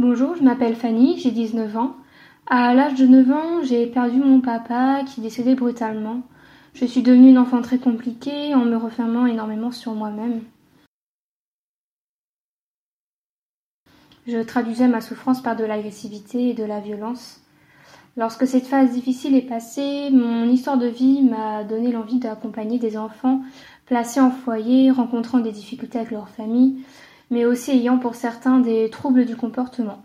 Bonjour, je m'appelle Fanny, j'ai 19 ans. À l'âge de 9 ans, j'ai perdu mon papa qui décédait brutalement. Je suis devenue une enfant très compliquée en me refermant énormément sur moi-même. Je traduisais ma souffrance par de l'agressivité et de la violence. Lorsque cette phase difficile est passée, mon histoire de vie m'a donné l'envie d'accompagner des enfants placés en foyer, rencontrant des difficultés avec leur famille, mais aussi ayant pour certains des troubles du comportement.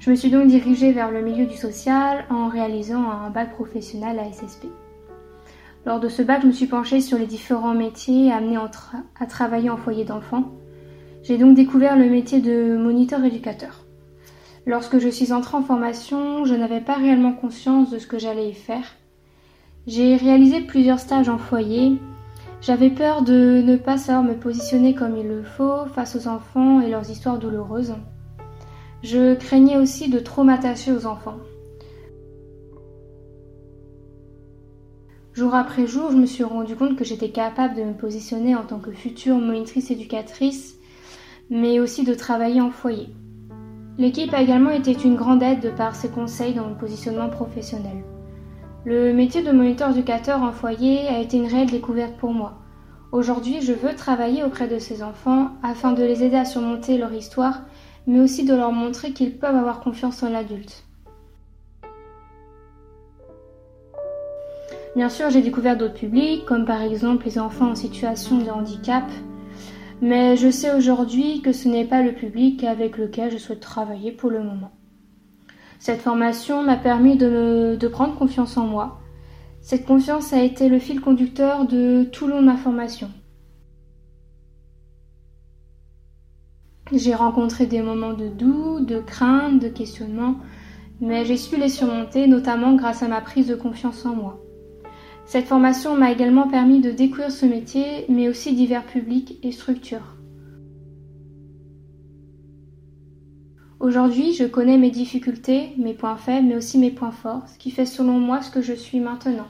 Je me suis donc dirigée vers le milieu du social en réalisant un bac professionnel à SSP. Lors de ce bac, je me suis penchée sur les différents métiers amenés à travailler en foyer d'enfants. J'ai donc découvert le métier de moniteur éducateur. Lorsque je suis entrée en formation, je n'avais pas réellement conscience de ce que j'allais faire. J'ai réalisé plusieurs stages en foyer j'avais peur de ne pas savoir me positionner comme il le faut face aux enfants et leurs histoires douloureuses. Je craignais aussi de trop m'attacher aux enfants. Jour après jour, je me suis rendu compte que j'étais capable de me positionner en tant que future monitrice éducatrice, mais aussi de travailler en foyer. L'équipe a également été une grande aide de par ses conseils dans le positionnement professionnel. Le métier de moniteur éducateur en foyer a été une réelle découverte pour moi. Aujourd'hui, je veux travailler auprès de ces enfants afin de les aider à surmonter leur histoire, mais aussi de leur montrer qu'ils peuvent avoir confiance en l'adulte. Bien sûr, j'ai découvert d'autres publics, comme par exemple les enfants en situation de handicap, mais je sais aujourd'hui que ce n'est pas le public avec lequel je souhaite travailler pour le moment. Cette formation m'a permis de, prendre confiance en moi. Cette confiance a été le fil conducteur de tout le long de ma formation. J'ai rencontré des moments de doute, de crainte, de questionnement, mais j'ai su les surmonter, notamment grâce à ma prise de confiance en moi. Cette formation m'a également permis de découvrir ce métier, mais aussi divers publics et structures. Aujourd'hui, je connais mes difficultés, mes points faibles, mais aussi mes points forts, ce qui fait selon moi ce que je suis maintenant.